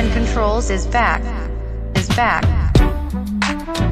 Seven Controls is back. Is back.